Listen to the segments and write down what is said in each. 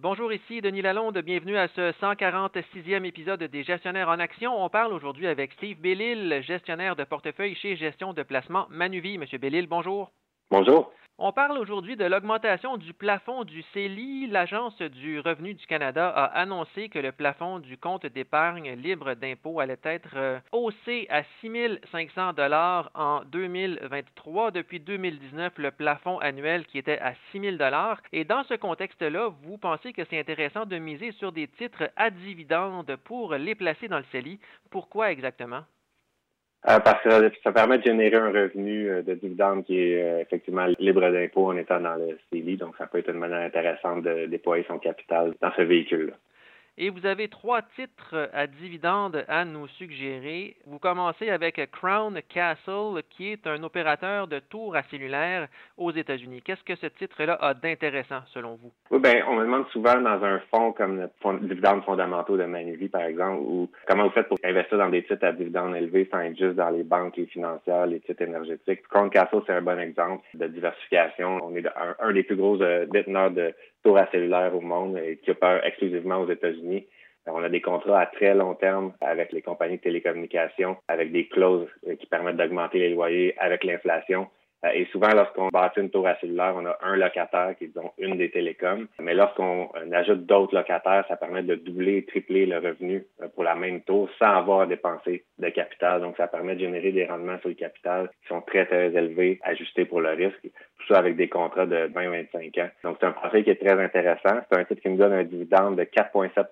Bonjour, ici Denis Lalonde. Bienvenue à ce 146e épisode des Gestionnaires en Action. On parle aujourd'hui avec Steve Bellil, gestionnaire de portefeuille chez Gestion de placement Manuvie. Monsieur Bellil, bonjour. Bonjour. On parle aujourd'hui de l'augmentation du plafond du CELI. L'Agence du revenu du Canada a annoncé que le plafond du compte d'épargne libre d'impôt allait être euh, haussé à 6 500 dollars en 2023 depuis 2019, le plafond annuel qui était à 6 000 dollars. Et dans ce contexte-là, vous pensez que c'est intéressant de miser sur des titres à pour les placer dans le CELI. Pourquoi exactement? Euh, parce que ça permet de générer un revenu euh, de dividende qui est euh, effectivement libre d'impôt en étant dans le CELI. Donc, ça peut être une manière intéressante de déployer son capital dans ce véhicule-là. Et vous avez trois titres à dividendes à nous suggérer. Vous commencez avec Crown Castle, qui est un opérateur de tours à cellulaire aux États-Unis. Qu'est-ce que ce titre-là a d'intéressant selon vous? Oui, bien, on me demande souvent dans un fonds comme le fonds dividendes fondamentaux de Manuvie, par exemple, ou comment vous faites pour investir dans des titres à dividendes élevés sans être juste dans les banques, les financières, les titres énergétiques. Crown Castle, c'est un bon exemple de diversification. On est un, des plus gros euh, déteneurs de cellulaire au monde et qui opère exclusivement aux États-Unis. On a des contrats à très long terme avec les compagnies de télécommunications, avec des clauses euh, qui permettent d'augmenter les loyers avec l'inflation. Euh, et souvent, lorsqu'on bâtit une tour à cellulaire, on a un locataire qui est donc une des télécoms. Mais lorsqu'on euh, ajoute d'autres locataires, ça permet de doubler, tripler le revenu pour la même tour sans avoir à dépenser de capital. Donc, ça permet de générer des rendements sur le capital qui sont très, très élevés, ajustés pour le risque. Tout ça avec des contrats de 20-25 ans. Donc, c'est un profil qui est très intéressant. C'est un titre qui nous donne un dividende de 4,7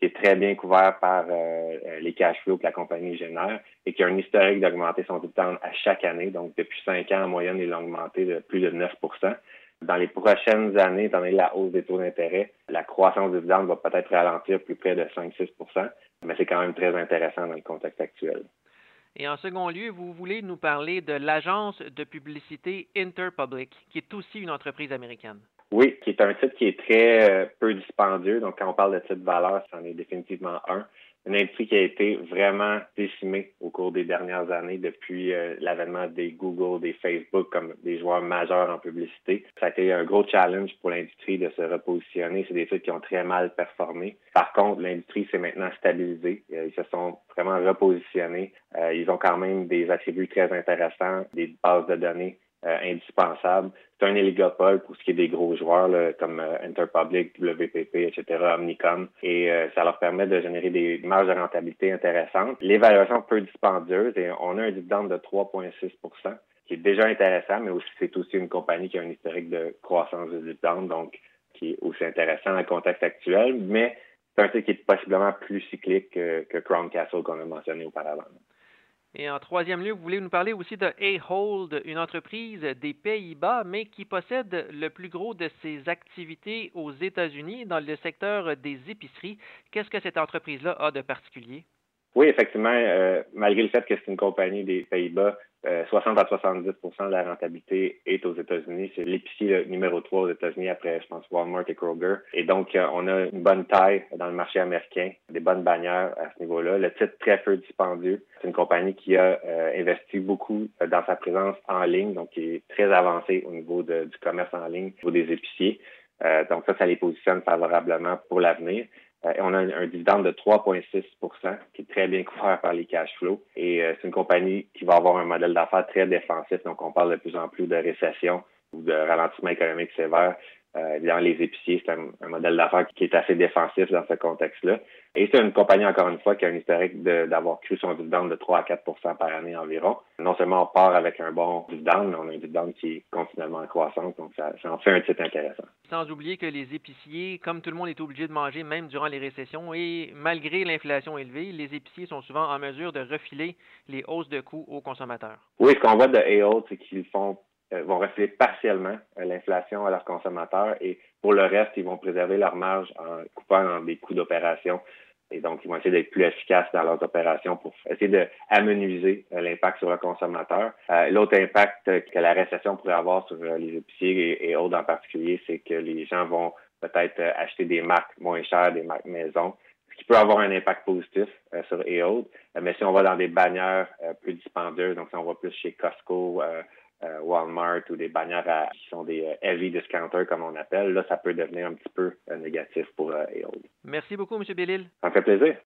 qui est très bien couvert par euh, euh, les cash flows que la compagnie génère et qui a un historique d'augmenter son dividende à chaque année. Donc, depuis cinq ans, en moyenne, il a augmenté de plus de 9% Dans les prochaines années, étant donné la hausse des taux d'intérêt, la croissance du dividende va peut-être ralentir plus près de 5-6% mais c'est quand même très intéressant dans le contexte actuel. Et en second lieu, vous voulez nous parler de l'agence de publicité Interpublic, qui est aussi une entreprise américaine. Oui, qui est un titre qui est très euh, peu dispendieux. Donc, quand on parle de titre valeur, c'en est définitivement un. Une industrie qui a été vraiment décimée au cours des dernières années depuis euh, l'avènement des Google, des Facebook comme des joueurs majeurs en publicité. Ça a été un gros challenge pour l'industrie de se repositionner. C'est des titres qui ont très mal performé. Par contre, l'industrie s'est maintenant stabilisée. Euh, ils se sont vraiment repositionnés. ils ont quand même des attributs très intéressants, des bases de données euh, indispensable. C'est un oligopole pour ce qui est des gros joueurs comme euh, Interpublic, WPP, etc., Omnicom, et euh, ça leur permet de générer des marges de rentabilité intéressantes. L'évaluation peu dispendieuse et on a un dividende de 3,6% qui est déjà intéressant, mais aussi c'est aussi une compagnie qui a un historique de croissance de dividende, donc qui est aussi intéressant dans le contexte actuel, mais c'est un titre qui est possiblement plus cyclique que, que Crown Castle qu'on a mentionné auparavant. Et en troisième lieu, vous voulez nous parler aussi de Ahold, une entreprise des Pays-Bas, mais qui possède le plus gros de ses activités aux États-Unis dans le secteur des épiceries. Qu'est-ce que cette entreprise-là a de particulier? Oui, effectivement, euh, malgré le fait que c'est une compagnie des Pays-Bas, 60 euh, à 70% de la rentabilité est aux États-Unis. C'est l'épicier numéro 3 aux États-Unis après, je pense, Walmart et Kroger. Et donc, euh, on a une bonne taille dans le marché américain, des bonnes bannières à ce niveau-là. Le titre très peu dispendieux. C'est une compagnie qui a investi beaucoup dans sa présence en ligne, donc qui est très avancée au niveau du commerce en ligne, au niveau des épiciers. donc ça, ça les positionne favorablement pour l'avenir. Euh, on a un, dividende de 3,6% qui est très bien couvert par les cash flows. Et euh, c'est une compagnie qui va avoir un modèle d'affaires très défensif. Donc, on parle de plus en plus de récession ou de ralentissement économique sévère. Euh, dans les épiciers, c'est un, modèle d'affaires qui est assez défensif dans ce contexte-là. Et c'est une compagnie, encore une fois, qui a un historique d'avoir cru son dividende de 3 à 4 par année environ. Non seulement on part avec un bon dividende, mais on a un dividende qui est continuellement en croissance, donc ça, ça en fait un titre intéressant. Sans oublier que les épiciers, comme tout le monde est obligé de manger, même durant les récessions, et malgré l'inflation élevée, les épiciers sont souvent en mesure de refiler les hausses de coûts aux consommateurs. Oui, ce qu'on voit de AOL, c'est qu'ils font vont refiler partiellement euh, l'inflation à leurs consommateurs et pour le reste, ils vont préserver leur marge en coupant dans des coûts d'opération. Et donc, ils vont essayer d'être plus efficaces dans leurs opérations pour essayer d'amenuiser euh, l'impact sur le consommateur. L'autre impact que la récession pourrait avoir sur les épiciers et, autres en particulier, c'est que les gens vont peut-être acheter des marques moins chères, des marques maison, ce qui peut avoir un impact positif sur et autres. mais si on va dans des bannières plus dispendieuses, donc si on va plus chez Costco, Walmart ou des bannières qui sont des heavy discounters, comme on appelle, là, ça peut devenir un petit peu négatif pour Ahold. Merci beaucoup, M. Bellil. Ça me fait plaisir.